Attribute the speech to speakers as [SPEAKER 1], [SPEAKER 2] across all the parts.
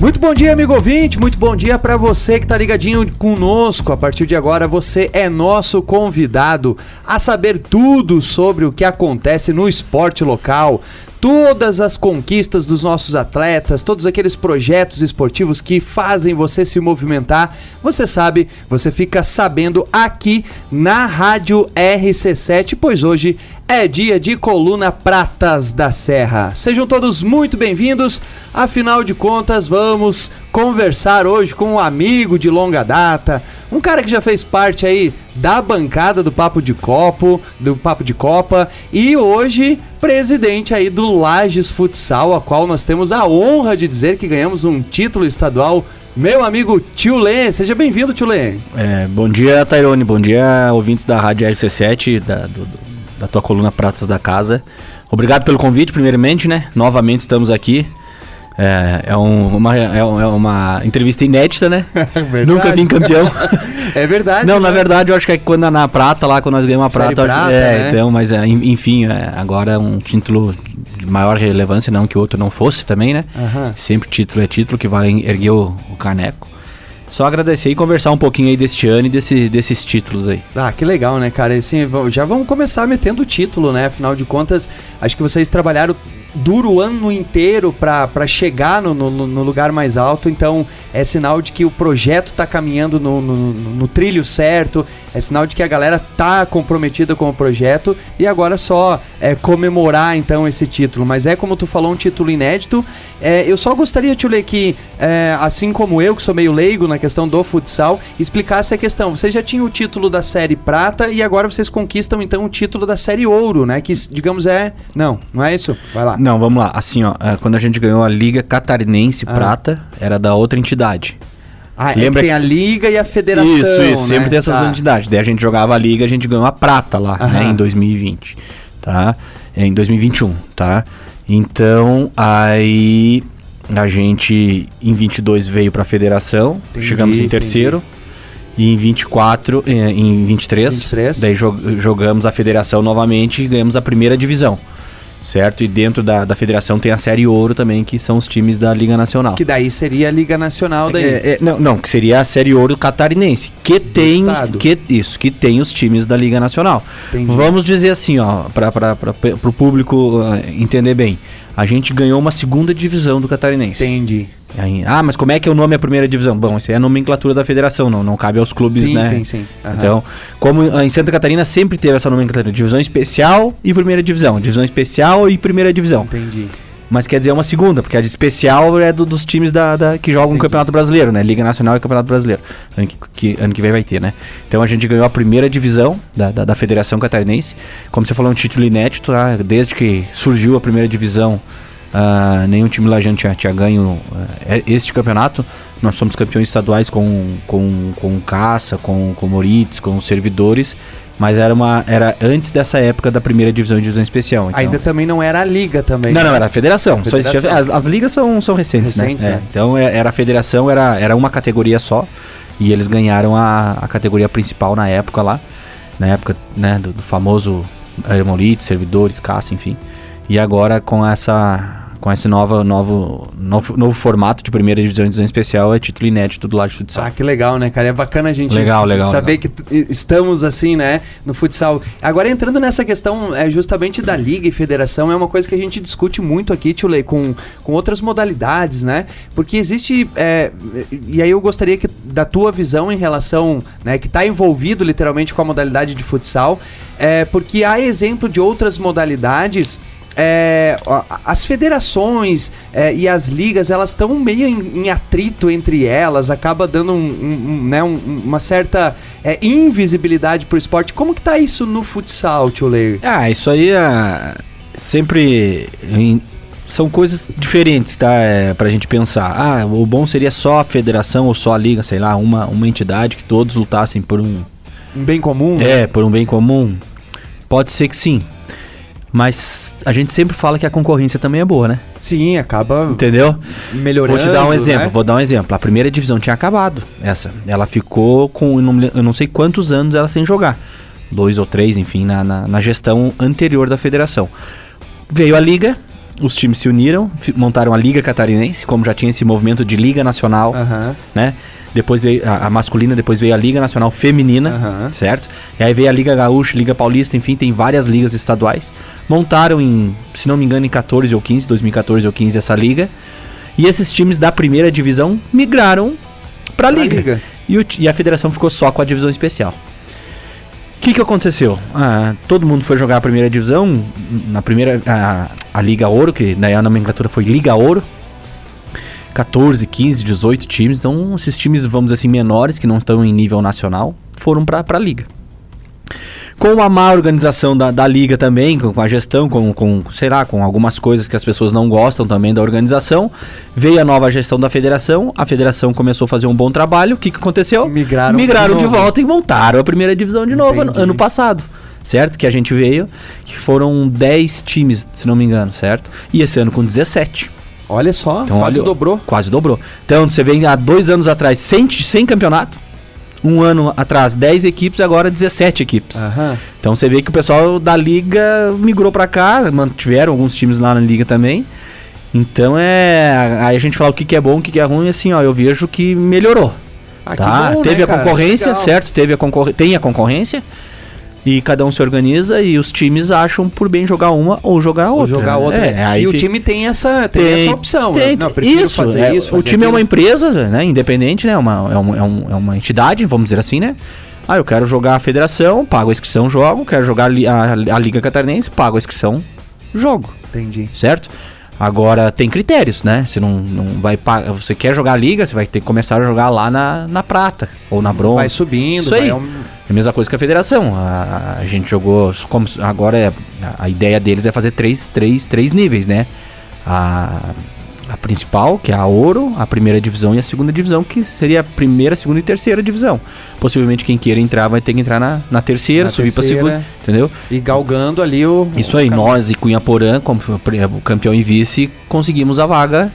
[SPEAKER 1] Muito bom dia, amigo ouvinte. Muito bom dia para você que tá ligadinho conosco. A partir de agora, você é nosso convidado a saber tudo sobre o que acontece no esporte local, todas as conquistas dos nossos atletas, todos aqueles projetos esportivos que fazem você se movimentar. Você sabe, você fica sabendo aqui na Rádio RC7, pois hoje é dia de coluna Pratas da Serra. Sejam todos muito bem-vindos. Afinal de contas, vamos conversar hoje com um amigo de longa data, um cara que já fez parte aí da bancada do Papo de Copo, do Papo de Copa e hoje presidente aí do Lages Futsal, a qual nós temos a honra de dizer que ganhamos um título estadual. Meu amigo Tio Lê, seja bem-vindo, Tio Lê.
[SPEAKER 2] É, bom dia, Tairone, bom dia, ouvintes da Rádio RC7, da, do, da tua coluna Pratas da Casa. Obrigado pelo convite, primeiramente, né? Novamente estamos aqui. É, é, um, uma, é, uma entrevista inédita, né? É Nunca vim campeão.
[SPEAKER 1] é verdade.
[SPEAKER 2] Não, né? na verdade, eu acho que é quando na prata, lá, quando nós ganhamos a prata. Prata, é, né? então, mas é, enfim, é, agora é um título de maior relevância, não que o outro não fosse também, né? Uhum. Sempre título é título, que vale erguer o, o caneco. Só agradecer e conversar um pouquinho aí deste ano e desse, desses títulos aí.
[SPEAKER 1] Ah, que legal, né, cara? Assim, já vamos começar metendo o título, né? Afinal de contas, acho que vocês trabalharam duro o ano inteiro para chegar no, no, no, lugar mais alto, então é sinal de que o projeto está caminhando no, no, trilho certo, é sinal de que a galera tá comprometida com o projeto e agora só é, comemorar então esse título. Mas é como tu falou, um título inédito. É, eu só gostaria, Tio Lê, que é, assim como eu, que sou meio leigo na questão do futsal, explicasse a questão. Você já tinha o título da série prata e agora vocês conquistam então o título da série ouro, né? Que digamos é. Não, não é isso?
[SPEAKER 2] Vai lá. Não, vamos lá. Assim, ó, é, quando a gente ganhou a Liga Catarinense ah. Prata, era da outra entidade.
[SPEAKER 1] Ah, é Lembra é tem que... a Liga e a Federação.
[SPEAKER 2] Isso, isso, né? sempre tem essas tá. entidades. Daí a gente jogava a Liga, a gente ganhou a prata lá, Aham. né, em 2020, tá? Em 2021, tá? Então, aí a gente em 22 veio para a Federação, entendi, chegamos em terceiro. Entendi. E em 24, eh, em 23, 23. daí jogamos a Federação novamente e ganhamos a primeira divisão certo? E dentro da, da federação tem a Série Ouro também, que são os times da Liga Nacional.
[SPEAKER 1] Que daí seria a Liga Nacional daí.
[SPEAKER 2] É, é, não, não, que seria a Série Ouro catarinense, que Do tem que isso, que tem os times da Liga Nacional. Entendi. Vamos dizer assim, ó, para o público uh, entender bem. A gente ganhou uma segunda divisão do catarinense.
[SPEAKER 1] Entendi.
[SPEAKER 2] Aí, ah, mas como é que é o nome a primeira divisão? Bom, isso é a nomenclatura da federação, não, não cabe aos clubes, sim, né? Sim, sim, uhum. Então, como em Santa Catarina sempre teve essa nomenclatura, divisão especial e primeira divisão, divisão especial e primeira divisão. Entendi. Mas quer dizer uma segunda, porque a de especial é do, dos times da, da que jogam o Campeonato Brasileiro, né? Liga Nacional e Campeonato Brasileiro. Ano que, que, ano que vem vai ter, né? Então a gente ganhou a primeira divisão da, da, da Federação Catarinense. Como você falou, um título inédito, tá? Desde que surgiu a primeira divisão Uh, nenhum time lajano tinha, tinha ganho uh, este campeonato. Nós somos campeões estaduais com, com, com Caça, com, com Moritz, com servidores. Mas era uma era antes dessa época da primeira divisão e divisão especial.
[SPEAKER 1] Então. Ainda também não era a liga também.
[SPEAKER 2] Não, não, era a federação. A federação. Existia, as, as, ligas são, são recentes, né? recentes né? É. É. Então é, era a federação, era, era uma categoria só. E eles ganharam a, a categoria principal na época lá. Na época né, do, do famoso Moritz, servidores, caça, enfim. E agora com essa com esse nova, novo, novo, novo formato de primeira divisão e divisão especial, é título inédito do lado de futsal.
[SPEAKER 1] Ah, que legal, né, cara? É bacana a gente
[SPEAKER 2] legal, legal,
[SPEAKER 1] saber
[SPEAKER 2] legal.
[SPEAKER 1] que estamos assim, né, no futsal. Agora, entrando nessa questão é, justamente da liga e federação, é uma coisa que a gente discute muito aqui, Tio Lei, com, com outras modalidades, né? Porque existe, é, e aí eu gostaria que, da tua visão em relação, né, que está envolvido literalmente com a modalidade de futsal, é, porque há exemplo de outras modalidades é, as federações é, e as ligas elas estão meio em, em, atrito entre elas, acaba dando um, um, né, um, uma certa é, invisibilidade pro esporte. Como que tá isso no futsal, Tio Leir?
[SPEAKER 2] Ah, isso aí é sempre em, são coisas diferentes, tá? É, pra gente pensar. Ah, o bom seria só a federação ou só a liga, sei lá, uma, uma entidade que todos lutassem por um.
[SPEAKER 1] Um bem comum?
[SPEAKER 2] É, né? por um bem comum. Pode ser que sim. Mas a gente sempre fala que a concorrência também é boa, né?
[SPEAKER 1] Sim, acaba.
[SPEAKER 2] Entendeu?
[SPEAKER 1] Melhorando.
[SPEAKER 2] Vou te dar um exemplo. Né? Vou dar um exemplo. A primeira divisão tinha acabado. Essa. Ela ficou com. Eu não sei quantos anos ela sem jogar. Dois ou três, enfim, na, na, na gestão anterior da federação. Veio a liga, os times se uniram, montaram a Liga Catarinense, como já tinha esse movimento de Liga Nacional, uhum. né? Depois veio a, a, masculina, depois veio a Liga Nacional Feminina, uhum. certo? E aí veio a Liga Gaúcha, Liga Paulista, enfim, tem várias ligas estaduais. Montaram em, se não me engano, em 14 ou 15, 2014 ou 15 essa liga. E esses times da primeira divisão migraram para a liga. liga. E, o, e a federação ficou só com a divisão especial que, que aconteceu? Ah, todo mundo foi jogar a primeira divisão, na primeira. A, a Liga Ouro, que daí a nomenclatura foi Liga Ouro. 14, 15, 18 times. Então, esses times, vamos dizer assim, menores, que não estão em nível nacional, foram para a Liga com a má organização da, da liga também, com, com, a gestão, com, com, sei lá, com algumas coisas que as pessoas não gostam também da organização, veio a nova gestão da federação, a federação começou a fazer um bom trabalho, o que, que aconteceu?
[SPEAKER 1] Migraram,
[SPEAKER 2] Migraram de, de volta e montaram a primeira divisão de novo ano, ano passado certo? Que a gente veio, que foram 10 times, se não me engano, certo? E esse ano com 17.
[SPEAKER 1] Olha só, então, quase olha, dobrou.
[SPEAKER 2] Quase dobrou. Então, você vem há dois anos atrás sem, sem campeonato, um ano atrás 10 equipes, agora 17 equipes. Uhum. Então você vê que o pessoal da liga migrou para cá, mantiveram alguns times lá na liga também. Então é. Aí a gente fala o que, que é bom, o que, que é ruim, assim, ó, eu vejo que melhorou. Ah, tá? Bom, Teve né, a concorrência, certo? Teve a concor tem a concorrência. E cada um se organiza e os times acham por bem jogar uma ou jogar outra.
[SPEAKER 1] Ou jogar outra. É, e o time tem essa, tem, tem essa opção.
[SPEAKER 2] Tem, né? Não, isso, fazer é, isso. Fazer o time aquilo. é uma empresa, né? Independente, né? Uma, é, um, é, um, é uma entidade, vamos dizer assim, né? Ah, eu quero jogar a federação, pago a inscrição, jogo. Quero jogar a, a, Liga Catarinense, pago a inscrição, jogo.
[SPEAKER 1] Entendi.
[SPEAKER 2] Certo? Agora tem critérios, né? Você não, não vai Você quer jogar a liga, você vai ter que começar a jogar lá na, na prata ou na bronze.
[SPEAKER 1] Vai subindo,
[SPEAKER 2] Isso aí. É a mesma coisa que a federação. A, a gente jogou. Como, agora é, a, a ideia deles é fazer três, três, três níveis, né? A, a principal, que é a ouro, a primeira divisão e a segunda divisão, que seria a primeira, segunda e terceira divisão. Possivelmente quem queira entrar vai ter que entrar na, na terceira, na subir para segunda, entendeu?
[SPEAKER 1] E galgando ali o.
[SPEAKER 2] Isso aí, nós e Cunha Porã, como campeão e vice, conseguimos a vaga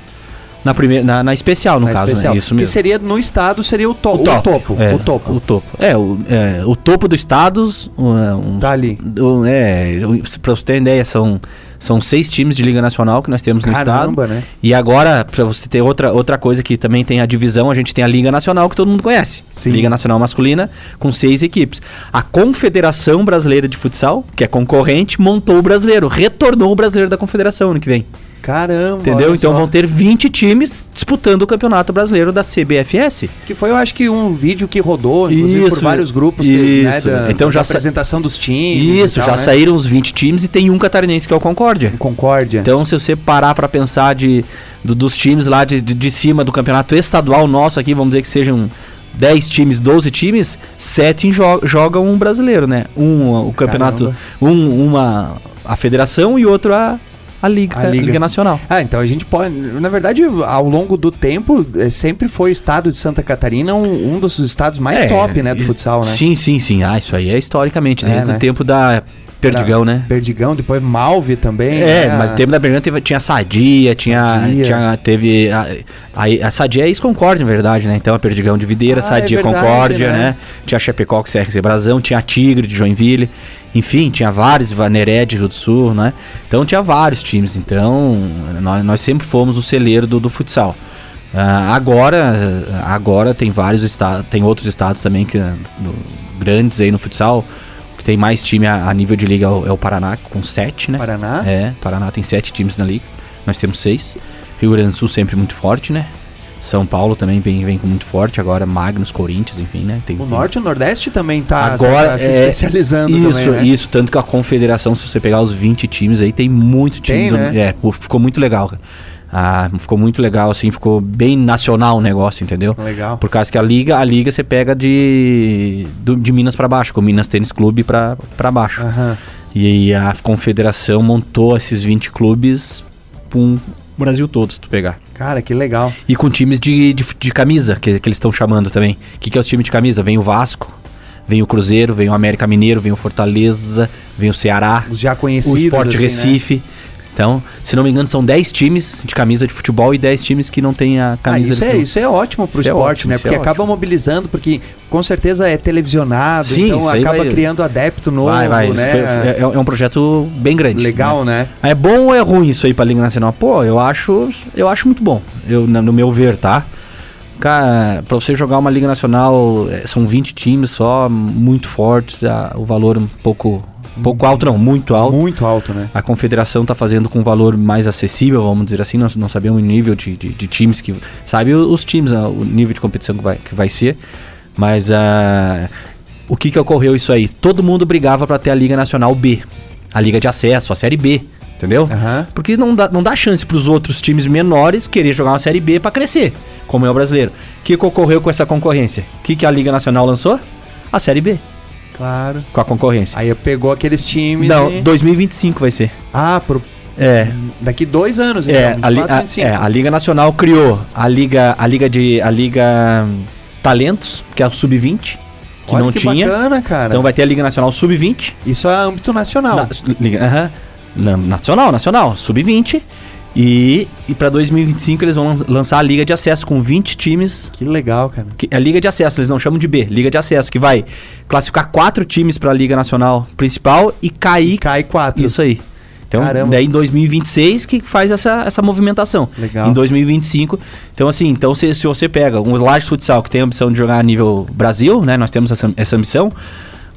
[SPEAKER 2] na, primeira, na, na especial, no na caso, né? especial.
[SPEAKER 1] Né? Isso mesmo. Que seria, no estado, seria o, to o, top, o topo.
[SPEAKER 2] É, o topo. O topo. É, o, é, o topo do estado...
[SPEAKER 1] Um, tá ali.
[SPEAKER 2] Um, é, pra você ter ideia, são, são seis times de Liga Nacional que nós temos Caramba, no estado. Né? E agora, pra você ter outra, outra coisa que também tem a divisão, a gente tem a Liga Nacional, que todo mundo conhece. Sim. Liga Nacional Masculina, com seis equipes. A Confederação Brasileira de Futsal, que é concorrente, montou o brasileiro, retornou o brasileiro da Confederação ano que vem.
[SPEAKER 1] Caramba.
[SPEAKER 2] Entendeu? Então vão ter 20 times disputando o Campeonato Brasileiro da CBFS.
[SPEAKER 1] Que foi, eu acho que um vídeo que rodou, inclusive,
[SPEAKER 2] isso,
[SPEAKER 1] por vários grupos
[SPEAKER 2] isso.
[SPEAKER 1] Que, né, da,
[SPEAKER 2] então, já
[SPEAKER 1] apresentação dos times.
[SPEAKER 2] Isso, tal, já né? saíram os 20 times e tem um catarinense que é o Concórdia.
[SPEAKER 1] Concórdia.
[SPEAKER 2] Então, se você parar para pensar de, do, dos times lá de, de, de cima do campeonato estadual nosso aqui, vamos dizer que sejam 10 times, 12 times, 7 jo jogam um brasileiro, né? Um o campeonato, um, uma a federação e outro a, a Liga, a Liga. Liga. Nacional.
[SPEAKER 1] Ah, então a gente pode. Na verdade, ao longo do tempo, é, sempre foi o estado de Santa Catarina um, um dos estados mais é, top, né, do futsal, né?
[SPEAKER 2] Sim, sim, sim. Ah, isso aí é historicamente, é, desde né? o tempo da Perdigão, né?
[SPEAKER 1] Perdigão, depois Malve também.
[SPEAKER 2] É, né? mas tempo da Perdigão teve, tinha Sadia, tinha, Sadia. tinha teve a, a, a Sadia é ex-Concórdia, na verdade, né? Então a Perdigão de Videira, ah, Sadia é verdade, Concórdia, né? né? Tinha Chapecó com CRC Brasão, tinha Tigre de Joinville. Enfim, tinha vários, Vaneré de Rio do Sul, né? Então tinha vários times. Então nós, nós sempre fomos o celeiro do, do futsal. Uh, agora, agora tem vários estados, tem outros estados também que no, grandes aí no futsal que tem mais time a, a nível de liga é o, é o, Paraná com sete, né?
[SPEAKER 1] Paraná?
[SPEAKER 2] É, Paraná tem sete times na liga. Nós temos seis. Rio Grande do Sul sempre muito forte, né? São Paulo também vem, vem muito forte agora, Magnus, Corinthians, enfim, né?
[SPEAKER 1] Tem,
[SPEAKER 2] o
[SPEAKER 1] tem... Norte e o Nordeste também tá,
[SPEAKER 2] agora, tá
[SPEAKER 1] se
[SPEAKER 2] é,
[SPEAKER 1] especializando
[SPEAKER 2] isso,
[SPEAKER 1] também, né?
[SPEAKER 2] Isso, tanto que a confederação, se você pegar os 20 times aí, tem muito time. Tem, do, né? É, ficou muito legal. Ah, ficou muito legal, assim, ficou bem nacional o negócio, entendeu?
[SPEAKER 1] Legal.
[SPEAKER 2] Por causa que a liga, a liga você pega de, do, de Minas para baixo, com Minas Tênis Clube para baixo. Uhum. E a confederação montou esses 20 clubes um Brasil todo, se tu pegar.
[SPEAKER 1] Cara, que legal.
[SPEAKER 2] E com times de, de, de camisa, que, que eles estão chamando também. O que, que é os times de camisa? Vem o Vasco, vem o Cruzeiro, vem o América Mineiro, vem o Fortaleza, vem o Ceará.
[SPEAKER 1] Os já conhecidos.
[SPEAKER 2] O Sport assim, Recife. Né? Então, se não me engano, são 10 times de camisa de futebol e 10 times que não têm a camisa
[SPEAKER 1] ah, isso
[SPEAKER 2] de
[SPEAKER 1] é,
[SPEAKER 2] futebol.
[SPEAKER 1] Isso é ótimo pro isso é esporte, é ótimo, né? Porque é acaba mobilizando, porque com certeza é televisionado, Sim, então acaba vai... criando adepto novo, vai, vai.
[SPEAKER 2] né? Foi, é, é, um projeto bem grande.
[SPEAKER 1] Legal, né?
[SPEAKER 2] né? É bom ou é ruim isso aí pra Liga Nacional? Pô, eu acho, eu acho muito bom, eu, no meu ver, tá? Cara, pra você jogar uma Liga Nacional, é, são 20 times só, muito fortes, o valor um pouco Pouco alto não, muito alto.
[SPEAKER 1] Muito alto, né?
[SPEAKER 2] A confederação está fazendo com um valor mais acessível, vamos dizer assim. Nós não sabemos o nível de, de, de times que. Sabe os times, né, o nível de competição que vai, que vai ser. Mas uh, o que, que ocorreu isso aí? Todo mundo brigava para ter a Liga Nacional B. A Liga de Acesso, a Série B. Entendeu? Uhum. Porque não dá, não dá chance para os outros times menores querer jogar uma Série B para crescer, como é o brasileiro. O que, que ocorreu com essa concorrência? O que, que a Liga Nacional lançou? A Série B.
[SPEAKER 1] Claro.
[SPEAKER 2] Com a concorrência.
[SPEAKER 1] Aí pegou aqueles times.
[SPEAKER 2] Não, e... 2025 vai ser.
[SPEAKER 1] Ah, pro.
[SPEAKER 2] É.
[SPEAKER 1] Daqui dois anos,
[SPEAKER 2] é, então, a, li, a, é, a Liga Nacional criou a Liga, a Liga de. A Liga Talentos, que é o Sub-20. Que Olha não que tinha.
[SPEAKER 1] Bacana, cara.
[SPEAKER 2] Então vai ter a Liga Nacional Sub-20.
[SPEAKER 1] Isso é âmbito nacional. Na,
[SPEAKER 2] Liga, uh -huh, nacional, nacional. Sub-20. E, e para 2025 eles vão lançar a Liga de Acesso com 20 times.
[SPEAKER 1] Que legal, cara.
[SPEAKER 2] Que, é a Liga de Acesso, eles não chamam de B, Liga de Acesso, que vai classificar quatro times para a Liga Nacional Principal e cair. E
[SPEAKER 1] cai quatro.
[SPEAKER 2] Isso aí. Então, Caramba. daí em 2026 que faz essa, essa movimentação.
[SPEAKER 1] Legal.
[SPEAKER 2] Em 2025. Então, assim, então se, se você pega um Large Futsal que tem a ambição de jogar a nível Brasil, né? Nós temos essa, essa ambição.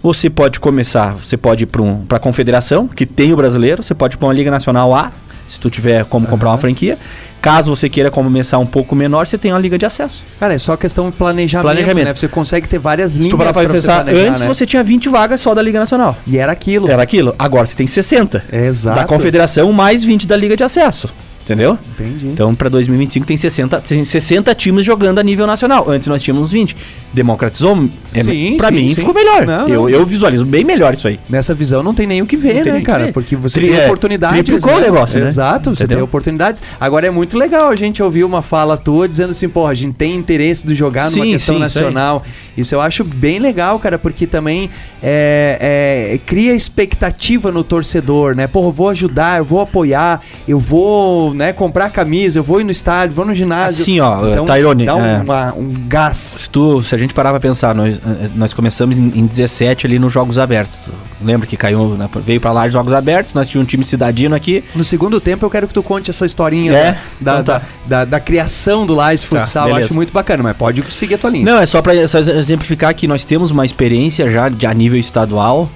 [SPEAKER 2] Você pode começar, você pode ir para um, a confederação, que tem o brasileiro, você pode ir para uma Liga Nacional A, se tu tiver como comprar uma franquia. Caso você queira começar um pouco menor, você tem uma liga de acesso.
[SPEAKER 1] Cara, é só questão de planejamento, planejamento. né? Você consegue ter várias linhas
[SPEAKER 2] para pensar, você antes né? você tinha 20 vagas só da Liga Nacional.
[SPEAKER 1] E era aquilo.
[SPEAKER 2] Era aquilo. Agora você tem 60.
[SPEAKER 1] Exato.
[SPEAKER 2] Da Confederação mais 20 da Liga de Acesso. Entendeu?
[SPEAKER 1] Entendi.
[SPEAKER 2] Então, para 2025 tem 60, tem 60 times jogando a nível nacional. Antes nós tínhamos 20. Democratizou? É, sim, para mim sim. ficou melhor. Não, eu, não. eu visualizo bem melhor isso aí.
[SPEAKER 1] Nessa visão não tem nem o que ver, né, cara? Ver. Porque você Tri, tem é, oportunidades.
[SPEAKER 2] Triplicou né? o negócio, né?
[SPEAKER 1] Exato, você Entendeu? tem oportunidades. Agora é muito legal a gente ouvir uma fala tua dizendo assim, porra, a gente tem interesse de jogar numa questão nacional. Isso, isso, eu acho bem legal, cara, porque também é, é, cria expectativa no torcedor, né? Porra, eu vou ajudar, eu vou apoiar, eu vou né, comprar camisa, eu vou ir no estádio, vou no ginásio.
[SPEAKER 2] Assim, ó, então, Tyrone,
[SPEAKER 1] dá um, é, uma, um gás.
[SPEAKER 2] Se, tu, se a gente parar pra pensar, nós, eh, nós começamos em, em 17 ali nos Jogos Abertos. Tu lembra que caiu, né, veio pra lá de Jogos Abertos, nós tínhamos um time cidadino aqui.
[SPEAKER 1] No segundo tempo eu quero que tu conte essa historinha é? da, então tá. da, da, da, criação do Lages tá, Futsal, tá, eu acho muito bacana, mas pode seguir a tua linha.
[SPEAKER 2] Não, é só pra só exemplificar que nós temos uma experiência já de, a nível estadual,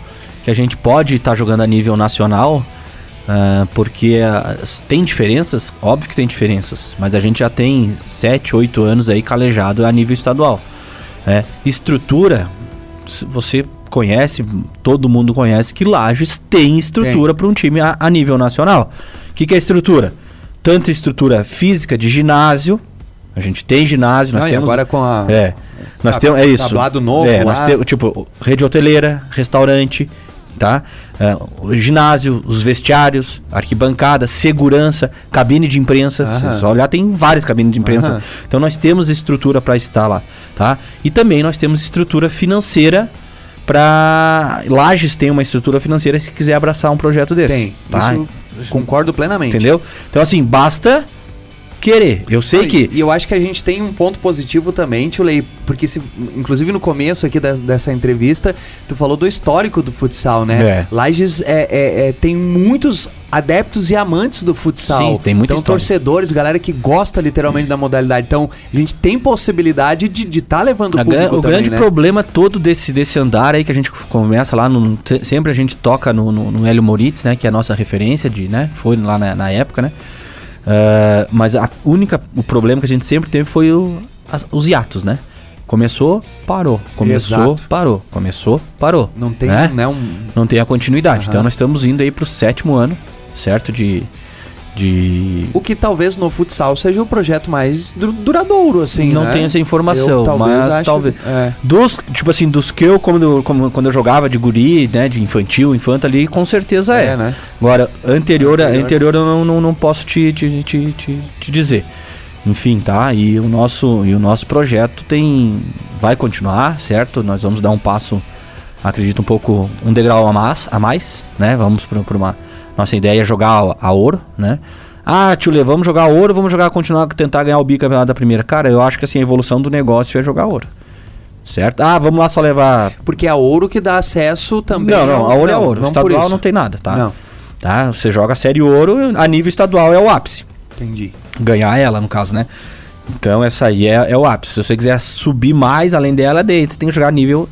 [SPEAKER 2] que a gente pode estar tá jogando a nível nacional, Uh, porque uh, tem diferenças, óbvio que tem diferenças, mas a gente já tem 7, 8 anos aí calejado a nível estadual. Né? Estrutura, você conhece, todo mundo conhece que Lages tem estrutura para um time a, a, nível nacional. O que, que é estrutura? Tanto estrutura física de ginásio, a gente tem ginásio, nós Não, temos.
[SPEAKER 1] agora com a.
[SPEAKER 2] É. Nós temos. É isso.
[SPEAKER 1] Tablado novo.
[SPEAKER 2] É, nós temos, tipo, rede hoteleira, restaurante, tá? Uh, o ginásio, os vestiários, arquibancada, segurança, cabine de imprensa. Se só olhar, tem várias cabines de imprensa. Então nós temos estrutura para estar lá, tá? E também nós temos estrutura financeira para Lages tem uma estrutura financeira se quiser abraçar um projeto desse.
[SPEAKER 1] Tem. Tá? Isso concordo plenamente.
[SPEAKER 2] Entendeu? Então assim, basta querer. Eu sei
[SPEAKER 1] e,
[SPEAKER 2] que.
[SPEAKER 1] E eu acho que a gente tem um ponto positivo também, Tulei, porque se, inclusive no começo aqui da, dessa entrevista, tu falou do histórico do futsal, né? É. Lages é, é, é, tem muitos adeptos e amantes do futsal.
[SPEAKER 2] Sim, tem muita
[SPEAKER 1] Então, história. torcedores, galera que gosta literalmente da modalidade. Então, a gente tem possibilidade de estar tá levando
[SPEAKER 2] o
[SPEAKER 1] público
[SPEAKER 2] O também, grande né? problema todo desse, desse andar aí que a gente começa lá, no, sempre a gente toca no, no, no Hélio Moritz, né? Que é a nossa referência de, né? Foi lá na, na época, né? Uh, mas a única, o problema que a gente sempre teve foi o, as, os hiatos, né? Começou, parou. Começou, Exato. parou. Começou, parou.
[SPEAKER 1] Não tem, né? né um...
[SPEAKER 2] Não tem a continuidade. Uhum. Então nós estamos indo aí para o sétimo ano, certo? De, de...
[SPEAKER 1] O que talvez no futsal seja o projeto mais duradouro, assim,
[SPEAKER 2] Não
[SPEAKER 1] né?
[SPEAKER 2] tem essa informação, eu, talvez mas talvez... É. Dos, tipo assim, dos que eu, quando, como, quando eu jogava de guri, né, de infantil, infanto ali, com certeza é. é. Né? Agora, anterior, anterior. anterior eu não, não, não posso te, te, te, te, te dizer. Enfim, tá? E o nosso, e o nosso projeto tem vai continuar, certo? Nós vamos dar um passo, acredito um pouco um degrau a mais, a mais né? Vamos para uma Nossa ideia é jogar a ouro, né? Ah, tio Lê, vamos jogar ouro, vamos jogar, continuar, tentar ganhar o bicampeonato da primeira. Cara, eu acho que assim, a evolução do negócio é jogar ouro. Certo? Ah, vamos lá só levar.
[SPEAKER 1] Porque é ouro que dá acesso também.
[SPEAKER 2] Não, não, a ouro é não, é ouro. Estadual não tem nada, tá? Não. Tá? Você joga a série ouro, a nível estadual é o ápice.
[SPEAKER 1] Entendi.
[SPEAKER 2] Ganhar ela, no caso, né? Então essa aí é, é o ápice. Se você quiser subir mais além dela, daí você tem que jogar nível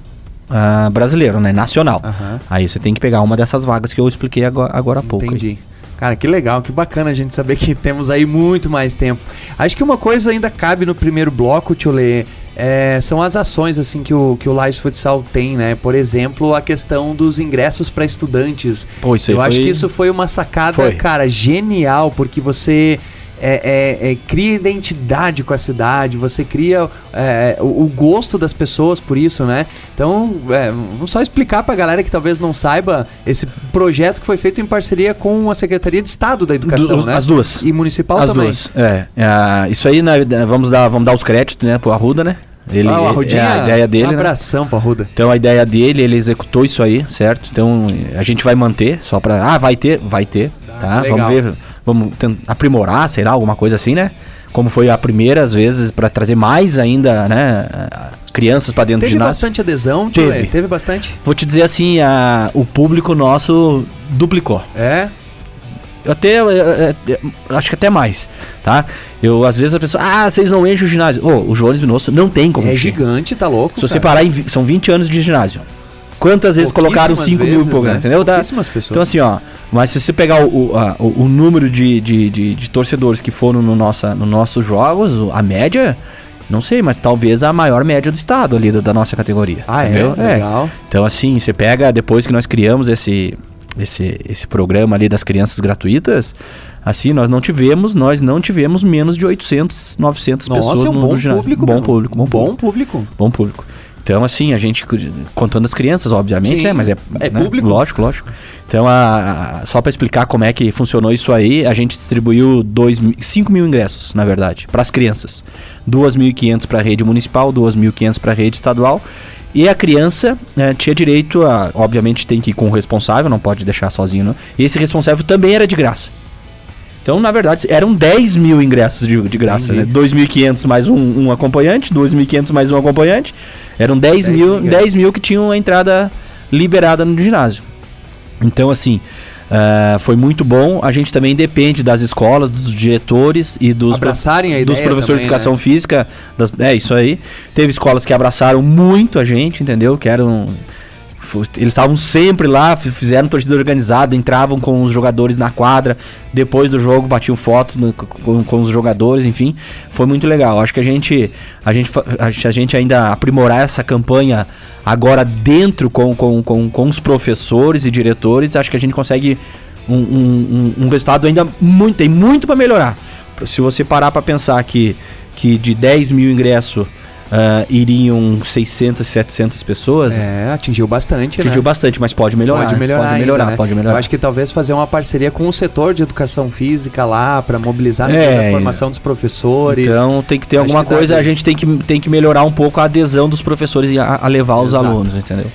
[SPEAKER 2] uh, brasileiro, né? Nacional. Uhum. Aí você tem que pegar uma dessas vagas que eu expliquei agora, agora há pouco.
[SPEAKER 1] Entendi. Aí. Cara, que legal, que bacana a gente saber que temos aí muito mais tempo. Acho que uma coisa ainda cabe no primeiro bloco, Tio Lê, é, são as ações assim que o, que o Live Futsal tem, né? Por exemplo, a questão dos ingressos para estudantes. Pô, Eu acho que isso foi uma sacada, foi. cara, genial, porque você é, é, é, cria identidade com a cidade, você cria é, o, o, gosto das pessoas por isso, né? Então, é, vamos só explicar pra galera que talvez não saiba esse projeto que foi feito em parceria com a Secretaria de Estado da Educação,
[SPEAKER 2] né? As duas.
[SPEAKER 1] E municipal
[SPEAKER 2] as
[SPEAKER 1] também.
[SPEAKER 2] Duas. É, é, isso aí, né, vamos, dar, vamos dar os créditos, né, pro Arruda, né?
[SPEAKER 1] Ele, ah, Arrudinha, é a ideia dele. Um
[SPEAKER 2] né? abração né? pro Arruda. Então a ideia dele, ele executou isso aí, certo? Então a gente vai manter, só pra. Ah, vai ter, vai ter. tá? Vamos ver vamos aprimorar, sei lá, alguma coisa assim, né? Como foi a primeira, às vezes, para trazer mais ainda, né? Crianças para dentro do ginásio.
[SPEAKER 1] Teve bastante adesão,
[SPEAKER 2] teve.
[SPEAKER 1] Teve bastante.
[SPEAKER 2] Vou te dizer assim, a, o público nosso duplicou.
[SPEAKER 1] É?
[SPEAKER 2] até acho que até mais, tá? Eu às vezes a pessoa, ah, vocês não enchem o ginásio. Oh, o Jones Minosso não tem como.
[SPEAKER 1] É encher. gigante, tá louco.
[SPEAKER 2] Se cara. você parar, em, são 20 anos de ginásio. Quantas vezes colocaram 5 mil por né? entendeu? Dá, pessoas. Então assim, ó, mas se você pegar o, o, a, o, o número de, de, de, de, torcedores que foram no, nossa, no nossos jogos, a média, não sei, mas talvez a maior média do estado ali da, da nossa categoria.
[SPEAKER 1] Ah, é? entendeu? é? Legal.
[SPEAKER 2] Então assim, você pega, depois que nós criamos esse, esse, esse programa ali das crianças gratuitas, assim, nós não tivemos, nós não tivemos menos de 800, 900 Nossa, pessoas é um
[SPEAKER 1] no, bom no ginásio. Público,
[SPEAKER 2] bom público, bom, bom
[SPEAKER 1] público. público.
[SPEAKER 2] Bom público. Então, assim, a gente, contando as crianças, obviamente, Sim, né? Mas é,
[SPEAKER 1] é né? público.
[SPEAKER 2] Lógico, lógico. Então, a, a só para explicar como é que funcionou isso aí, a gente distribuiu dois, 5 mil ingressos, na verdade, para as crianças. 2.500 para a rede municipal, 2.500 para a rede estadual. E a criança né, tinha direito a. Obviamente tem que ir com o responsável, não pode deixar sozinho, não. E esse responsável também era de graça. Então, na verdade, eram 10 mil ingressos de, de graça, Entendi. né? 2.500 mais um, um acompanhante, 2.500 mais um acompanhante. Eram 10, 10 mil, 10 mil que tinham a entrada liberada no ginásio. Então, assim, uh, foi muito bom. A gente também depende das escolas, dos diretores e dos,
[SPEAKER 1] Abraçarem a
[SPEAKER 2] dos professores
[SPEAKER 1] também,
[SPEAKER 2] de educação
[SPEAKER 1] né?
[SPEAKER 2] física. Das, é isso aí. Teve escolas que abraçaram muito a gente, entendeu? Que eram eles estavam sempre lá, fizeram torcida organizada, entravam com os jogadores na quadra, depois do jogo batiam foto no, com, com, os jogadores, enfim, foi muito legal. Acho que a gente, a gente, a gente ainda aprimorar essa campanha agora dentro com, com, com, com os professores e diretores, acho que a gente consegue um, um, um resultado ainda muito, tem muito para melhorar. Se você parar para pensar que, que de 10 mil ingressos uh, iriam 600, 700 pessoas.
[SPEAKER 1] É, atingiu bastante,
[SPEAKER 2] Atingiu
[SPEAKER 1] né?
[SPEAKER 2] bastante, mas pode melhorar.
[SPEAKER 1] Pode melhorar,
[SPEAKER 2] pode melhorar,
[SPEAKER 1] ainda, né?
[SPEAKER 2] pode melhorar.
[SPEAKER 1] Eu acho que talvez fazer uma parceria com o setor de educação física lá para mobilizar é, a formação dos professores.
[SPEAKER 2] Então tem que ter alguma que coisa, a gente tem que, tem que melhorar um pouco a adesão dos professores a, a levar os Exato. alunos, entendeu?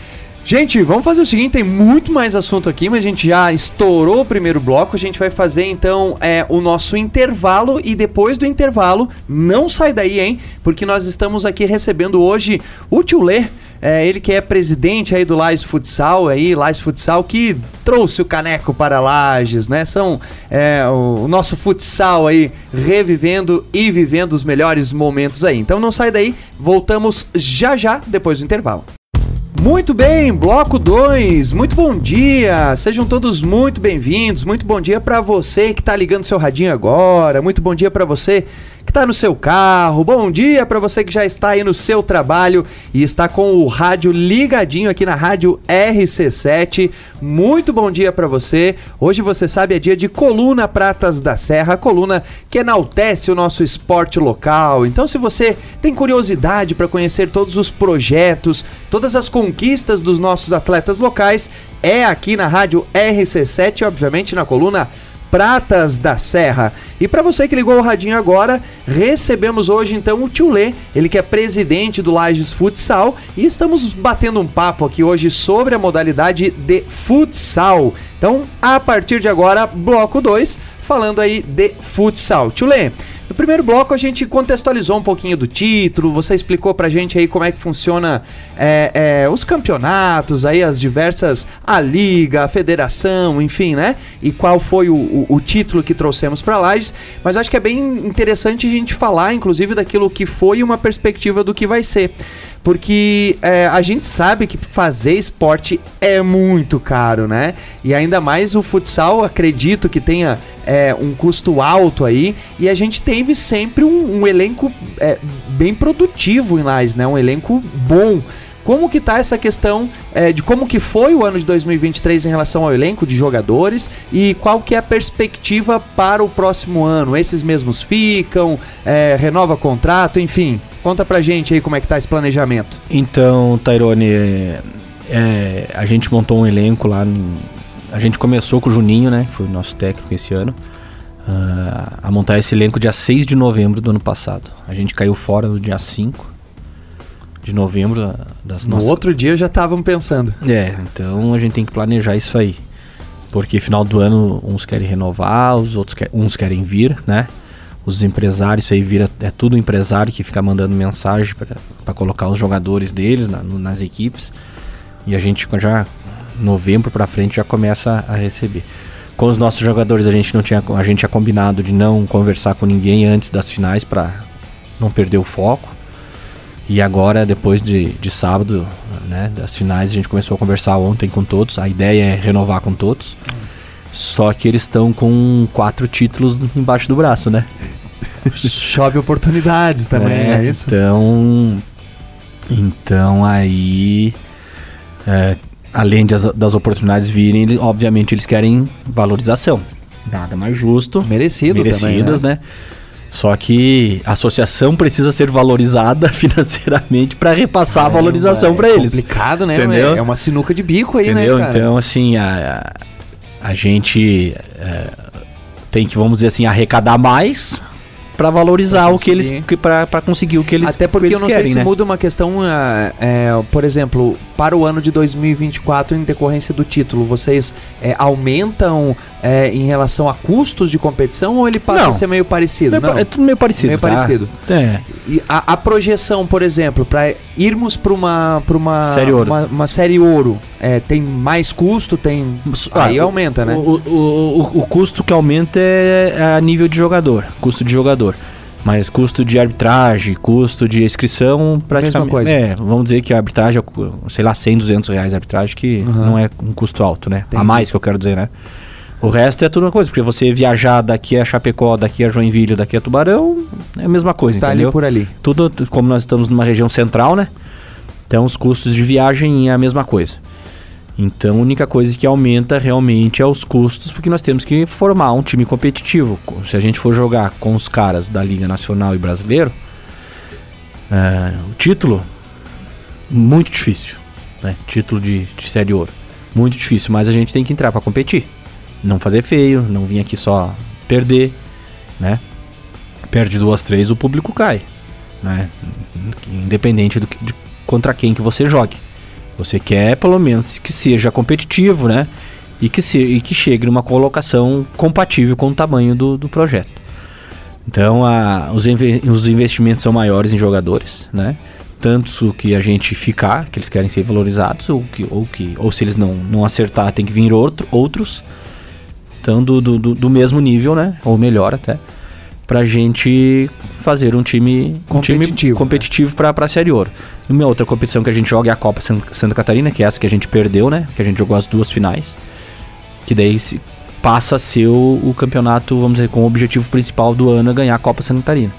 [SPEAKER 1] Gente, vamos fazer o seguinte, tem muito mais assunto aqui, mas a gente já estourou o primeiro bloco, a gente vai fazer então é, o nosso intervalo e depois do intervalo, não sai daí, hein? Porque nós estamos aqui recebendo hoje o Tio Lê, é, ele que é presidente aí do Lais Futsal, aí, Lais Futsal, que trouxe o caneco para Lages, né? São é, o, nosso futsal aí revivendo e vivendo os melhores momentos aí. Então não sai daí, voltamos já já depois do intervalo. Muito bem, bloco 2. Muito bom dia. Sejam todos muito bem-vindos. Muito bom dia para você que tá ligando seu radinho agora. Muito bom dia para você que está no seu carro. Bom dia para você que já está aí no seu trabalho e está com o rádio ligadinho aqui na rádio RC7. Muito bom dia para você. Hoje você sabe é dia de Coluna Pratas da Serra, coluna que enaltece o nosso esporte local. Então, se você tem curiosidade para conhecer todos os projetos, todas as conquistas dos nossos atletas locais, é aqui na rádio RC7, obviamente na coluna Pratas da Serra. E para você que ligou o radinho agora, recebemos hoje então o Tio Lê, ele que é presidente do Lages Futsal, e estamos batendo um papo aqui hoje sobre a modalidade de futsal. Então, a partir de agora, bloco 2, falando aí de futsal. Tio Lê, no primeiro bloco a gente contextualizou um pouquinho do título, você explicou pra gente aí como é que funciona é, é, os campeonatos, aí as diversas, a liga, a federação, enfim, né? E qual foi o, o, o título que trouxemos pra Lages, mas acho que é bem interessante a gente falar, inclusive, daquilo que foi e uma perspectiva do que vai ser porque é, a gente sabe que fazer esporte é muito caro, né? E ainda mais o futsal, acredito que tenha é, um custo alto aí, e a gente teve sempre um, um elenco é, bem produtivo em Lages, né? Um elenco bom. Como que tá essa questão é, de como que foi o ano de 2023 em relação ao elenco de jogadores e qual que é a perspectiva para o próximo ano? Esses mesmos ficam, é, renova contrato, enfim. Conta pra gente aí como é que tá esse planejamento.
[SPEAKER 2] Então, Tairone, é, é, a gente montou um elenco lá. A gente começou com o Juninho, né? Foi o nosso técnico esse ano. Uh, a montar esse elenco dia 6 de novembro do ano passado. A gente caiu fora no dia 5 de novembro
[SPEAKER 1] das No nossas... outro dia já estavam pensando.
[SPEAKER 2] É, então a gente tem que planejar isso aí. Porque final do ano uns querem renovar, os outros quer, uns querem vir, né? os empresários, isso aí vira, é tudo empresário que fica mandando mensagem para colocar os jogadores deles na, nas equipes. E a gente já novembro para frente já começa a receber. Com os nossos jogadores a gente não tinha a gente tinha combinado de não conversar com ninguém antes das finais para não perder o foco. E agora depois de, de sábado, né, das finais a gente começou a conversar ontem com todos. A ideia é renovar com todos. Só que eles estão com quatro títulos embaixo do braço, né?
[SPEAKER 1] Chove oportunidades também, é, é isso?
[SPEAKER 2] Então. Então aí. É, além de as, das oportunidades virem, ele, obviamente eles querem valorização. Nada mais justo.
[SPEAKER 1] Merecido
[SPEAKER 2] merecidas,
[SPEAKER 1] também, né? né?
[SPEAKER 2] Só que a associação precisa ser valorizada financeiramente para repassar a valorização para eles.
[SPEAKER 1] É complicado, né? Entendeu? É uma sinuca de bico aí,
[SPEAKER 2] Entendeu?
[SPEAKER 1] né?
[SPEAKER 2] Cara? Então, assim, a, a, a gente é, tem que, vamos dizer assim, arrecadar mais para valorizar pra o que eles para conseguir o que eles
[SPEAKER 1] até porque
[SPEAKER 2] eles
[SPEAKER 1] eu não
[SPEAKER 2] querem,
[SPEAKER 1] sei
[SPEAKER 2] né?
[SPEAKER 1] se muda uma questão é, é, por exemplo para o ano de 2024 em decorrência do título vocês é, aumentam é, em relação a custos de competição ou ele passa não. a ser meio parecido
[SPEAKER 2] é,
[SPEAKER 1] não.
[SPEAKER 2] é tudo meio parecido
[SPEAKER 1] meio
[SPEAKER 2] tá?
[SPEAKER 1] parecido é. e a, a projeção por exemplo para irmos para uma para uma
[SPEAKER 2] série ouro
[SPEAKER 1] uma, uma série ouro é, tem mais custo tem ah, aí aumenta né
[SPEAKER 2] o, o, o, o custo que aumenta é a nível de jogador custo de jogador mas custo de arbitragem, custo de inscrição, praticamente.
[SPEAKER 1] coisa.
[SPEAKER 2] É, vamos dizer que a arbitragem, sei lá, 100, 200 reais a arbitragem, que uhum. não é um custo alto, né? Entendi. A mais que eu quero dizer, né? O resto é tudo uma coisa, porque você viajar daqui a Chapecó, daqui a Joinville, daqui a Tubarão, é a mesma coisa, tá entendeu?
[SPEAKER 1] ali por ali.
[SPEAKER 2] Tudo, como nós estamos numa região central, né? Então os custos de viagem é a mesma coisa. Então a única coisa que aumenta realmente é os custos, porque nós temos que formar um time competitivo. Se a gente for jogar com os caras da Liga Nacional e Brasileiro, é, o título, muito difícil. Né? Título de, de Série Ouro. Muito difícil, mas a gente tem que entrar para competir. Não fazer feio, não vir aqui só perder, né? Perde duas, três, o público cai, né? Independente do que, de contra quem que você jogue. Você quer pelo menos que seja competitivo, né? E que, se, e que chegue numa colocação compatível com o tamanho do, do projeto. Então, a, os, inve, os investimentos são maiores em jogadores, né? Tanto que a gente ficar, que eles querem ser valorizados, ou, que, ou, que, ou se eles não, não acertar, tem que vir outro, outros. Então, do, do, do mesmo nível, né? Ou melhor até pra gente fazer um time competitivo, um time competitivo né? para a Série Ouro. Uma outra competição que a gente joga é a Copa Santa Catarina, que é essa que a gente perdeu, né? Que a gente jogou as duas finais. Que daí se passa a ser o, o campeonato, vamos dizer, com o objetivo principal do ano é ganhar a Copa Santa Catarina.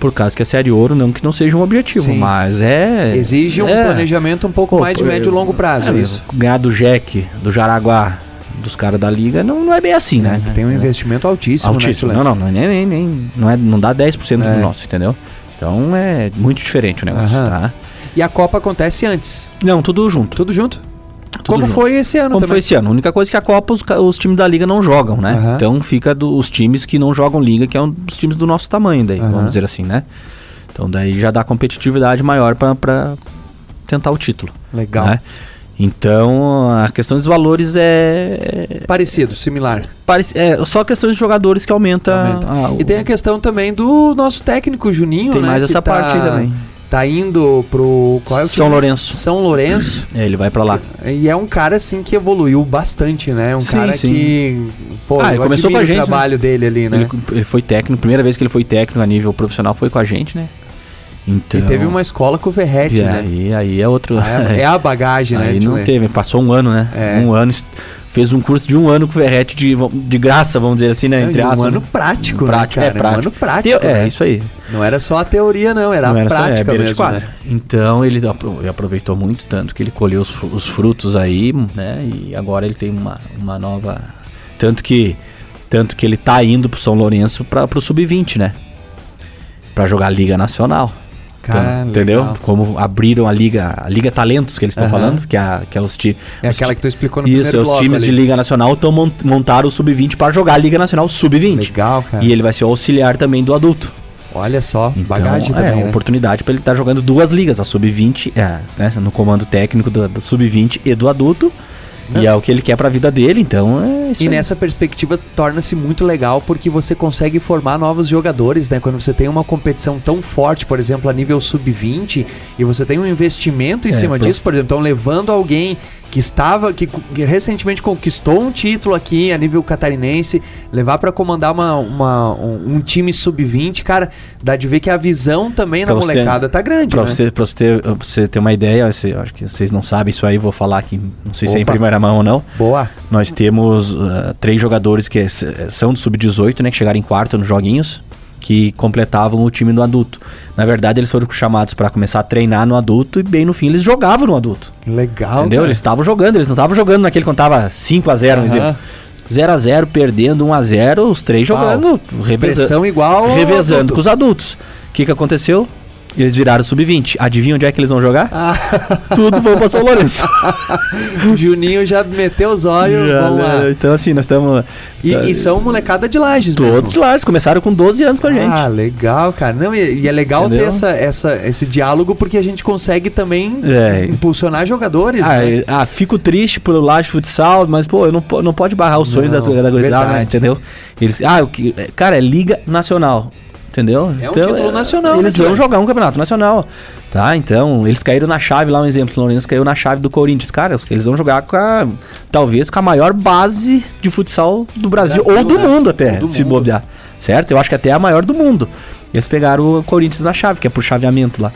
[SPEAKER 2] Por causa que a Série Ouro, não que não seja um objetivo, Sim. mas é.
[SPEAKER 1] Exige um
[SPEAKER 2] é,
[SPEAKER 1] planejamento um pouco pô, mais de médio e longo prazo. É, isso.
[SPEAKER 2] Ganhar do Jack, do Jaraguá, dos caras da liga, não, não é bem assim, né?
[SPEAKER 1] É, tem um investimento altíssimo,
[SPEAKER 2] né, altíssimo.
[SPEAKER 1] Né,
[SPEAKER 2] não, não, não, é nem, nem, não, é, não dá 10% é. do nosso, entendeu? Então é muito diferente o negócio, tá?
[SPEAKER 1] E a Copa acontece antes?
[SPEAKER 2] Não, tudo junto.
[SPEAKER 1] Tudo junto?
[SPEAKER 2] Tudo
[SPEAKER 1] Como junto. foi esse ano
[SPEAKER 2] Como também. foi esse ano. A única coisa é que a Copa os, os times da Liga não jogam, né? Uhum. Então fica do, os times que não jogam Liga, que é um dos times do nosso tamanho daí, uhum. vamos dizer assim, né? Então daí já dá competitividade maior para tentar o título.
[SPEAKER 1] Legal. Né?
[SPEAKER 2] Então, a questão dos valores é.
[SPEAKER 1] Parecido, similar.
[SPEAKER 2] Parec é só questão de jogadores que aumenta. aumenta.
[SPEAKER 1] O... E tem a questão também do nosso técnico Juninho,
[SPEAKER 2] tem
[SPEAKER 1] né?
[SPEAKER 2] mais essa tá... parte aí também
[SPEAKER 1] tá indo pro
[SPEAKER 2] qual é o São time? Lourenço.
[SPEAKER 1] São Lourenço.
[SPEAKER 2] É, ele vai para lá.
[SPEAKER 1] E é um cara assim que evoluiu bastante, né? Um sim, cara sim. que
[SPEAKER 2] pô, ah, ele começou com a gente,
[SPEAKER 1] o trabalho né? dele ali, né?
[SPEAKER 2] Ele, ele, foi técnico, primeira vez que ele foi técnico a nível profissional foi com a gente, né?
[SPEAKER 1] Então, e teve uma escola com o Verrete, né?
[SPEAKER 2] Aí, aí é outro. Ah,
[SPEAKER 1] é, é, a bagagem,
[SPEAKER 2] né?
[SPEAKER 1] Aí
[SPEAKER 2] não teve, passou um ano, né? É. Um ano fez um curso de um ano com o Verrete de, de graça, vamos dizer assim, né?
[SPEAKER 1] Entre aspas. Um ano prático,
[SPEAKER 2] prático,
[SPEAKER 1] né,
[SPEAKER 2] É, prático. Um ano
[SPEAKER 1] prático.
[SPEAKER 2] Teo, é, isso aí.
[SPEAKER 1] Não era só a teoria, não, era não a era prática só, é, mesmo, né?
[SPEAKER 2] Então ele aproveitou muito, tanto que ele colheu os, os, frutos aí, né? E agora ele tem uma, uma nova... Tanto que, tanto que ele tá indo pro São Lourenço para pro Sub-20, né? Para jogar Liga Nacional. Cara, entendeu? Legal. Como abriram a Liga, a Liga Talentos que eles estão uhum. falando, que é, que é os times.
[SPEAKER 1] É aquela que tu explicou no
[SPEAKER 2] Isso, é os times ali. de Liga Nacional estão montaram o Sub-20 para jogar a Liga Nacional Sub-20.
[SPEAKER 1] Legal, cara.
[SPEAKER 2] E ele vai ser o auxiliar também do adulto.
[SPEAKER 1] Olha só,
[SPEAKER 2] então, bagagem é, também. É uma né? oportunidade para ele estar tá jogando duas ligas, a Sub-20, é, né, no comando técnico do, do Sub-20 e do adulto. E é o que ele quer para a vida dele, então é
[SPEAKER 1] isso. E aí. nessa perspectiva torna-se muito legal porque você consegue formar novos jogadores, né? Quando você tem uma competição tão forte, por exemplo, a nível sub-20, e você tem um investimento em é, cima disso, por exemplo, então levando alguém que estava, que, que, recentemente conquistou um título aqui a nível catarinense, levar para comandar uma, uma, um, um time sub-20, cara, dá de ver que a visão também pra na molecada ter, tá grande,
[SPEAKER 2] pra né? Você, pra você, ter, pra você ter uma ideia, você, acho que vocês não sabem isso aí, vou falar aqui, não sei Opa. se é em primeira mão ou não.
[SPEAKER 1] Boa.
[SPEAKER 2] Nós temos uh, três jogadores que são do sub-18, né, que chegaram em quarto nos joguinhos, que completavam o time do adulto. Na verdade, eles foram chamados para começar a treinar no adulto e bem no fim eles jogavam no adulto.
[SPEAKER 1] Legal.
[SPEAKER 2] Entendeu? Cara. Eles estavam jogando, eles não estavam jogando naquele quando tava 5 a 0, uhum. 0 a 0 perdendo 1 a 0 os três jogando,
[SPEAKER 1] revezando, igual
[SPEAKER 2] revezando com os adultos. O que, que aconteceu? Eles viraram sub-20. Adivinha onde é que eles vão jogar? Ah. Tudo vão pra São Lourenço.
[SPEAKER 1] Juninho já meteu os olhos. Já, né?
[SPEAKER 2] Então, assim, nós estamos.
[SPEAKER 1] E, e, são molecada de Lages,
[SPEAKER 2] Todos mesmo. de Lages. Começaram com 12 anos com a gente.
[SPEAKER 1] Ah, legal, cara. Não, e, e é legal Entendeu? ter essa, essa, esse diálogo porque a gente consegue também é. impulsionar jogadores.
[SPEAKER 2] Ah, né? ah, fico triste pelo Lages Futsal, mas, pô, eu não, não pode barrar o sonho não, da, da gurizada, né? Entendeu? Eles, ah, o que, cara, é Liga Nacional. Entendeu?
[SPEAKER 1] É um então, título nacional.
[SPEAKER 2] Eles né, vão jogar um campeonato nacional. Tá? Então, eles caíram na chave lá, um exemplo. O Lourenço caiu na chave do Corinthians. Cara, eles vão jogar com a. Talvez com a maior base de futsal do Brasil, Brasil ou do né? mundo até, do se bobear. Certo? Eu acho que até é a maior do mundo. Eles pegaram o Corinthians na chave, que é por chaveamento lá.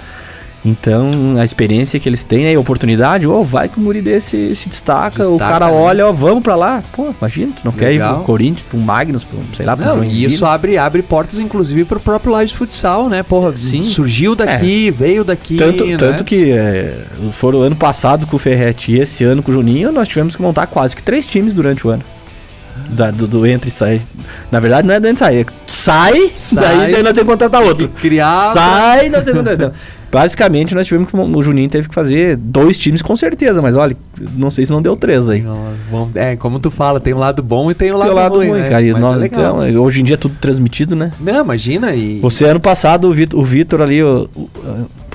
[SPEAKER 2] Então, a experiência que eles têm, a oportunidade, oh, vai que o guri desse se destaca, destaca o cara né? olha, ó, oh, vamos pra lá. Pô, imagina, tu não Legal. quer ir pro Corinthians, pro Magnus, pro, sei lá, pro
[SPEAKER 1] não, E isso abre, abre portas, inclusive, pro próprio Live de Futsal, né? Porra, Sim. surgiu daqui, é. veio daqui.
[SPEAKER 2] Tanto, né? tanto que é, foram ano passado com o Ferretti e esse ano com o Juninho, nós tivemos que montar quase que três times durante o ano. Da, do, do entra e sai. Na verdade, não é do entra e sai. É sai, sai daí, daí nós temos que contratar outro.
[SPEAKER 1] Criar.
[SPEAKER 2] Sai, nós temos que contratar. Basicamente, nós tivemos que. O Juninho teve que fazer dois times com certeza, mas olha, não sei se não deu três aí.
[SPEAKER 1] Não, é, como tu fala, tem um lado bom e tem o um lado, tem lado ruim, ruim né? cara.
[SPEAKER 2] Nós, é então, hoje em dia é tudo transmitido, né?
[SPEAKER 1] Não, imagina. E...
[SPEAKER 2] Você ano passado, o Vitor ali, o, o,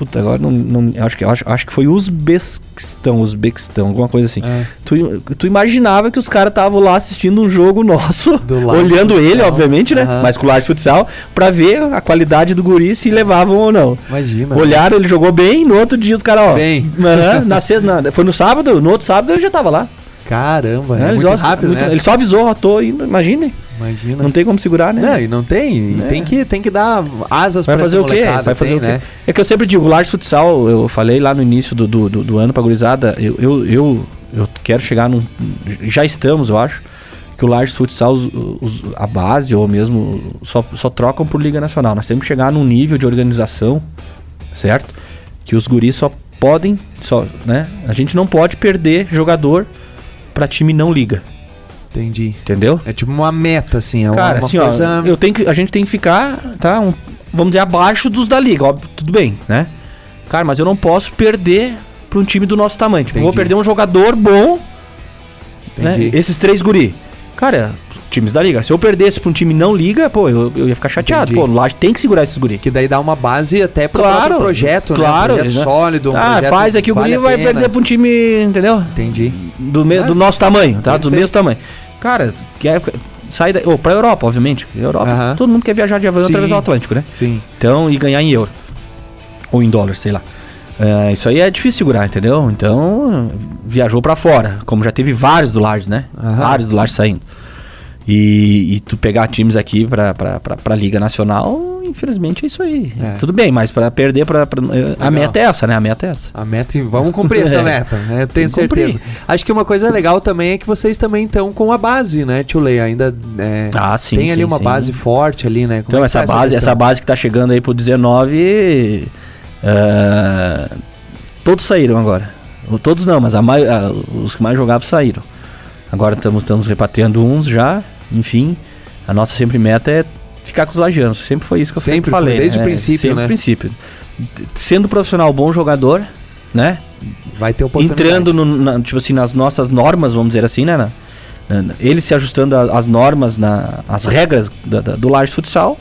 [SPEAKER 2] Puta, agora não, não acho que acho, acho que foi Uzbequistão, Uzbequistão, alguma coisa assim. É. Tu, tu imaginava que os caras estavam lá assistindo um jogo nosso, olhando futsal. ele, obviamente, né? Uhum. Mas com o Laje Futsal, pra ver a qualidade do guri se levavam ou não.
[SPEAKER 1] Imagina.
[SPEAKER 2] Olharam, ele jogou bem, no outro dia os caras, ó. Bem. Uhum, na, na, foi no sábado, no outro sábado ele já tava lá.
[SPEAKER 1] Caramba, é, é muito rápido, muito, né?
[SPEAKER 2] Ele só avisou, tô indo, imagine. Imagina. Não tem como segurar, né?
[SPEAKER 1] Não, e não tem. É. Tem, que, tem que dar asas
[SPEAKER 2] Vai fazer o quê? Vai fazer tem, o quê? Né? É que eu sempre digo, o Large Futsal, eu falei lá no início do, do, do, do ano pra gurizada, eu, eu, eu, eu, quero chegar num. Já estamos, eu acho. Que o Large Futsal, os, os, a base ou mesmo, só, só trocam por Liga Nacional. Nós temos que chegar num nível de organização, certo? Que os guris só podem, só, né? A gente não pode perder jogador para time não liga.
[SPEAKER 1] Entendi.
[SPEAKER 2] Entendeu?
[SPEAKER 1] É tipo uma meta, assim. É
[SPEAKER 2] Cara, assim, coisa... ó, eu tenho que, a gente tem que ficar, tá? Um, vamos dizer, abaixo dos da liga, óbvio, tudo bem, né? Cara, mas eu não posso perder para um time do nosso tamanho. Tipo, vou perder um jogador bom Né? Esses três guri. Cara, times da liga. Se eu perdesse pra um time não liga, pô, eu, eu ia ficar chateado. Entendi. Pô, lá tem que segurar esses guri.
[SPEAKER 1] Que daí dá uma base até
[SPEAKER 2] pro claro,
[SPEAKER 1] projeto,
[SPEAKER 2] claro,
[SPEAKER 1] né? Um projeto sólido. Um
[SPEAKER 2] ah,
[SPEAKER 1] projeto
[SPEAKER 2] faz aqui o guri vai perder pra um time, entendeu?
[SPEAKER 1] Entendi.
[SPEAKER 2] Do, me, do nosso tamanho, tá? Perfeito. Do mesmo tamanho. Cara, quer sai da, ou pra Europa, obviamente. Europa, uh -huh. todo mundo quer viajar de avião através do Atlântico, né?
[SPEAKER 1] Sim.
[SPEAKER 2] Então, e ganhar em euro. Ou em dólar, sei lá. É, isso aí é difícil segurar, entendeu? Então, viajou para fora. Como já teve vários do Lages, né? Uh -huh. Vários do Lages saindo. E, e tu pegar times aqui pra, pra, pra, pra Liga Nacional, infelizmente é isso aí. É. Tudo bem, mas para perder, pra, pra a meta é essa, né? A meta é essa.
[SPEAKER 1] A meta, vamos cumprir essa é. meta, né? Tenho certeza. Cumprir. Acho que uma coisa legal também é que vocês também estão com a base, né, Tio Lei? Ainda é,
[SPEAKER 2] ah, sim,
[SPEAKER 1] tem
[SPEAKER 2] sim,
[SPEAKER 1] ali uma
[SPEAKER 2] sim.
[SPEAKER 1] base forte ali, né?
[SPEAKER 2] Como então, é essa, tá base, essa, essa base que tá chegando aí pro 19. Uh, todos saíram agora. Todos não, mas a, a, os que mais jogavam saíram. Agora estamos, estamos repatriando uns já, enfim. A nossa sempre meta é ficar com os lagianos. Sempre foi isso que eu sempre, sempre falei.
[SPEAKER 1] Desde
[SPEAKER 2] né?
[SPEAKER 1] o princípio,
[SPEAKER 2] sempre
[SPEAKER 1] né?
[SPEAKER 2] princípio. Sendo profissional bom jogador, né?
[SPEAKER 1] Vai ter oportunidade.
[SPEAKER 2] Entrando, no, na, tipo assim, nas nossas normas, vamos dizer assim, né? Na, ele se ajustando às normas, na, as regras da, da, do Laje Futsal,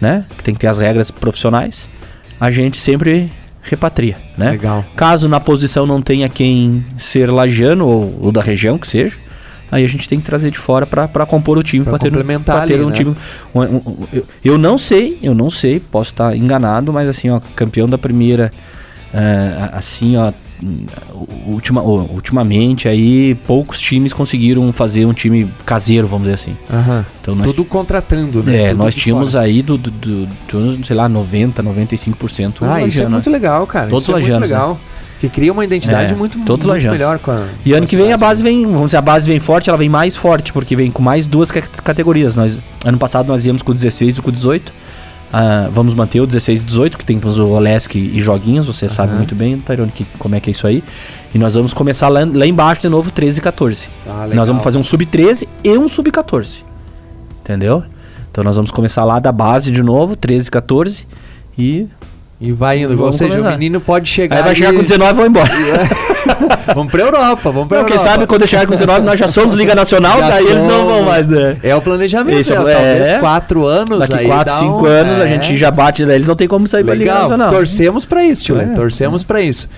[SPEAKER 2] né? Que tem que ter as regras profissionais. A gente sempre repatria, né?
[SPEAKER 1] Legal.
[SPEAKER 2] Caso na posição não tenha quem ser lagiano ou, ou da região que seja, aí a gente tem que trazer de fora para compor o time, para ter, pra ter um né? time. Um, um, eu, eu, não sei, eu não sei, posso estar enganado, mas assim, ó, campeão da primeira, uh, assim, ó, ultima, ultimamente aí poucos times conseguiram fazer um time caseiro, vamos dizer assim.
[SPEAKER 1] Uhum. Então nós Tudo contratando,
[SPEAKER 2] né? É,
[SPEAKER 1] Tudo
[SPEAKER 2] nós tínhamos fora. aí do, do, do, do, sei lá, 90, 95%.
[SPEAKER 1] Ah, isso é muito legal, cara.
[SPEAKER 2] Todos
[SPEAKER 1] isso
[SPEAKER 2] é muito
[SPEAKER 1] legal. Né? Que cria uma identidade é, muito, muito melhor com a.
[SPEAKER 2] E ano que vem a base vem, vamos dizer, a base vem forte, ela vem mais forte, porque vem com mais duas categorias. Nós, ano passado nós íamos com o 16 e com o 18. Uh, vamos manter o 16 e 18, que tem o Olesk e joguinhos, você uhum. sabe muito bem, Tyrone, que, como é que é isso aí. E nós vamos começar lá, lá embaixo de novo, 13 e 14. Ah, nós vamos fazer um sub-13 e um sub-14. Entendeu? Então nós vamos começar lá da base de novo, 13 e 14. E
[SPEAKER 1] e vai indo. Vamos Ou seja, começar. o menino pode chegar.
[SPEAKER 2] Aí vai chegar e... com 19 e vão embora.
[SPEAKER 1] vamos pra Europa, vamos pra
[SPEAKER 2] não, Europa. Quem sabe quando chegar com 19 nós já somos Liga Nacional, já daí somos. eles não vão mais, né?
[SPEAKER 1] É o planejamento, Esse,
[SPEAKER 2] é,
[SPEAKER 1] né? talvez é, quatro anos.
[SPEAKER 2] Daqui 4, 5 um, anos é. a gente já bate, daí eles não tem como sair Legal. pra Liga Nacional.
[SPEAKER 1] Torcemos pra isso, tio. É, torcemos é. pra isso.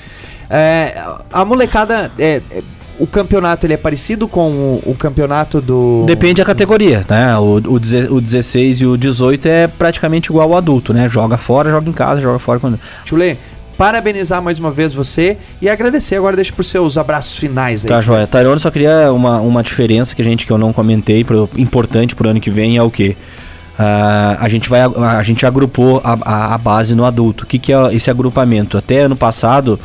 [SPEAKER 1] É, a molecada. É, o campeonato ele é parecido com o, o, campeonato do.
[SPEAKER 2] Depende da categoria, né? O, o, o 16 e o 18 é praticamente igual ao adulto, né? Joga fora, joga em casa, joga fora quando.
[SPEAKER 1] Chulê, parabenizar mais uma vez você e agradecer agora, deixa por seus abraços finais aí.
[SPEAKER 2] Tá, joia. Tairone só queria uma, uma diferença que a gente que eu não comentei, pro, importante pro ano que vem, é o quê? Uh, a gente vai a, a gente agrupou a, a, a, base no adulto. O que, que é esse agrupamento? Até ano passado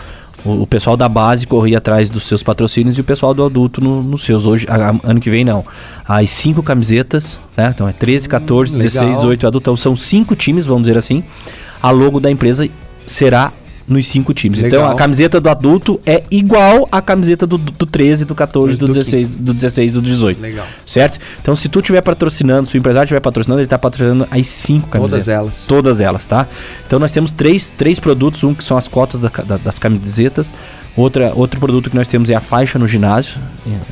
[SPEAKER 2] o, o, pessoal da base corria atrás dos seus patrocínios e o pessoal do adulto nos no seus. Hoje, a, ano que vem, não. As cinco camisetas, né? Então é 13, 14, hum, 16, 18 adulto. Então são cinco times, vamos dizer assim. A logo da empresa será nos cinco times. Legal. Então a camiseta do adulto é igual à camiseta do, do 13, do 14, do, do 16, do 16 do 18.
[SPEAKER 1] Legal.
[SPEAKER 2] Certo? Então se tu estiver patrocinando, se o empresário estiver patrocinando, ele está patrocinando as cinco
[SPEAKER 1] camisetas. Todas elas.
[SPEAKER 2] Todas elas, tá? Então nós temos três, três produtos, um que são as cotas da, da, das camisetas, Outra, outro produto que nós temos é a faixa no ginásio,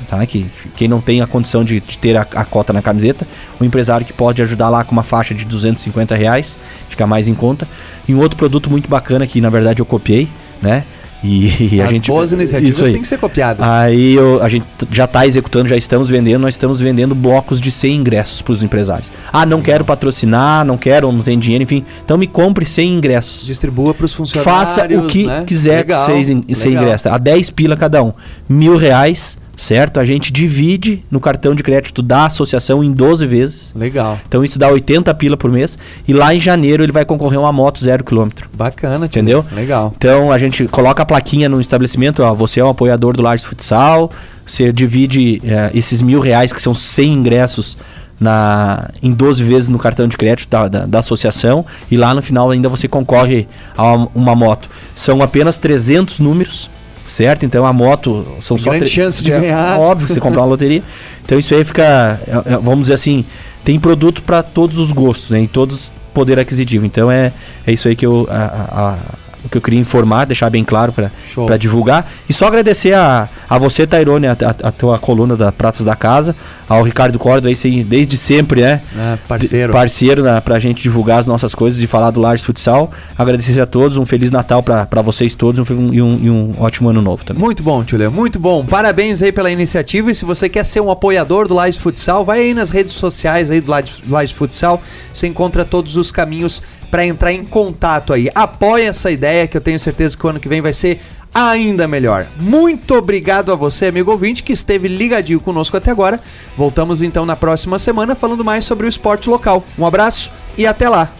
[SPEAKER 2] tá? Que quem não tem a condição de, de ter a, a, cota na camiseta, o empresário que pode ajudar lá com uma faixa de 250 reais, fica mais em conta. E um outro produto muito bacana que na verdade eu copiei, né? E, e a gente
[SPEAKER 1] boas iniciativas isso aí. têm que ser copiadas.
[SPEAKER 2] Aí eu, a gente já está executando, já estamos vendendo, nós estamos vendendo blocos de 100 ingressos para os empresários. Ah, não quero patrocinar, não quero, não tem dinheiro, enfim. Então me compre 100 ingressos.
[SPEAKER 1] Distribua para os funcionários.
[SPEAKER 2] Faça o que né? quiser legal, 100, 100 ingressos. A 10 pila cada um. Mil reais certo? A gente divide no cartão de crédito da associação em 12 vezes.
[SPEAKER 1] Legal.
[SPEAKER 2] Então isso dá 80 pila por mês. E lá em janeiro ele vai concorrer a uma moto zero quilômetro.
[SPEAKER 1] Bacana,
[SPEAKER 2] tio. Entendeu?
[SPEAKER 1] Legal.
[SPEAKER 2] Então a gente coloca a plaquinha no estabelecimento, ó, você é um apoiador do Lages Futsal, você divide é, esses mil reais, que são 100 ingressos, na, em 12 vezes no cartão de crédito da, da, da, associação e lá no final ainda você concorre a uma, uma moto. São apenas 300 números certo? Então a moto são Tem só
[SPEAKER 1] grande chance de é, ganhar.
[SPEAKER 2] Óbvio, você comprar uma loteria. Então isso aí fica, é, é, vamos dizer assim, tem produto para todos os gostos, né? Em todos poder aquisitivo. Então é, é isso aí que eu a, a, a, que eu queria informar, deixar bem claro para divulgar. E só agradecer a, a você, Tairone, a, a, a, tua coluna da Pratas da Casa, ao Ricardo Córdoba, aí, desde sempre, né?
[SPEAKER 1] É, parceiro.
[SPEAKER 2] Parceiro né, pra gente divulgar as nossas coisas e falar do Lages Futsal. Agradecer a todos, um Feliz Natal para vocês todos um, e, um, e um ótimo ano novo também.
[SPEAKER 1] Muito bom, Tio muito bom. Parabéns aí pela iniciativa e se você quer ser um apoiador do Lages Futsal, vai aí nas redes sociais aí do Lages, Lages Futsal, você encontra todos os caminhos para entrar em contato aí. Apoie essa ideia que eu tenho certeza que o ano que vem vai ser ainda melhor. Muito obrigado a você, amigo ouvinte, que esteve ligadinho conosco até agora. Voltamos então na próxima semana falando mais sobre o esporte local. Um abraço e até lá.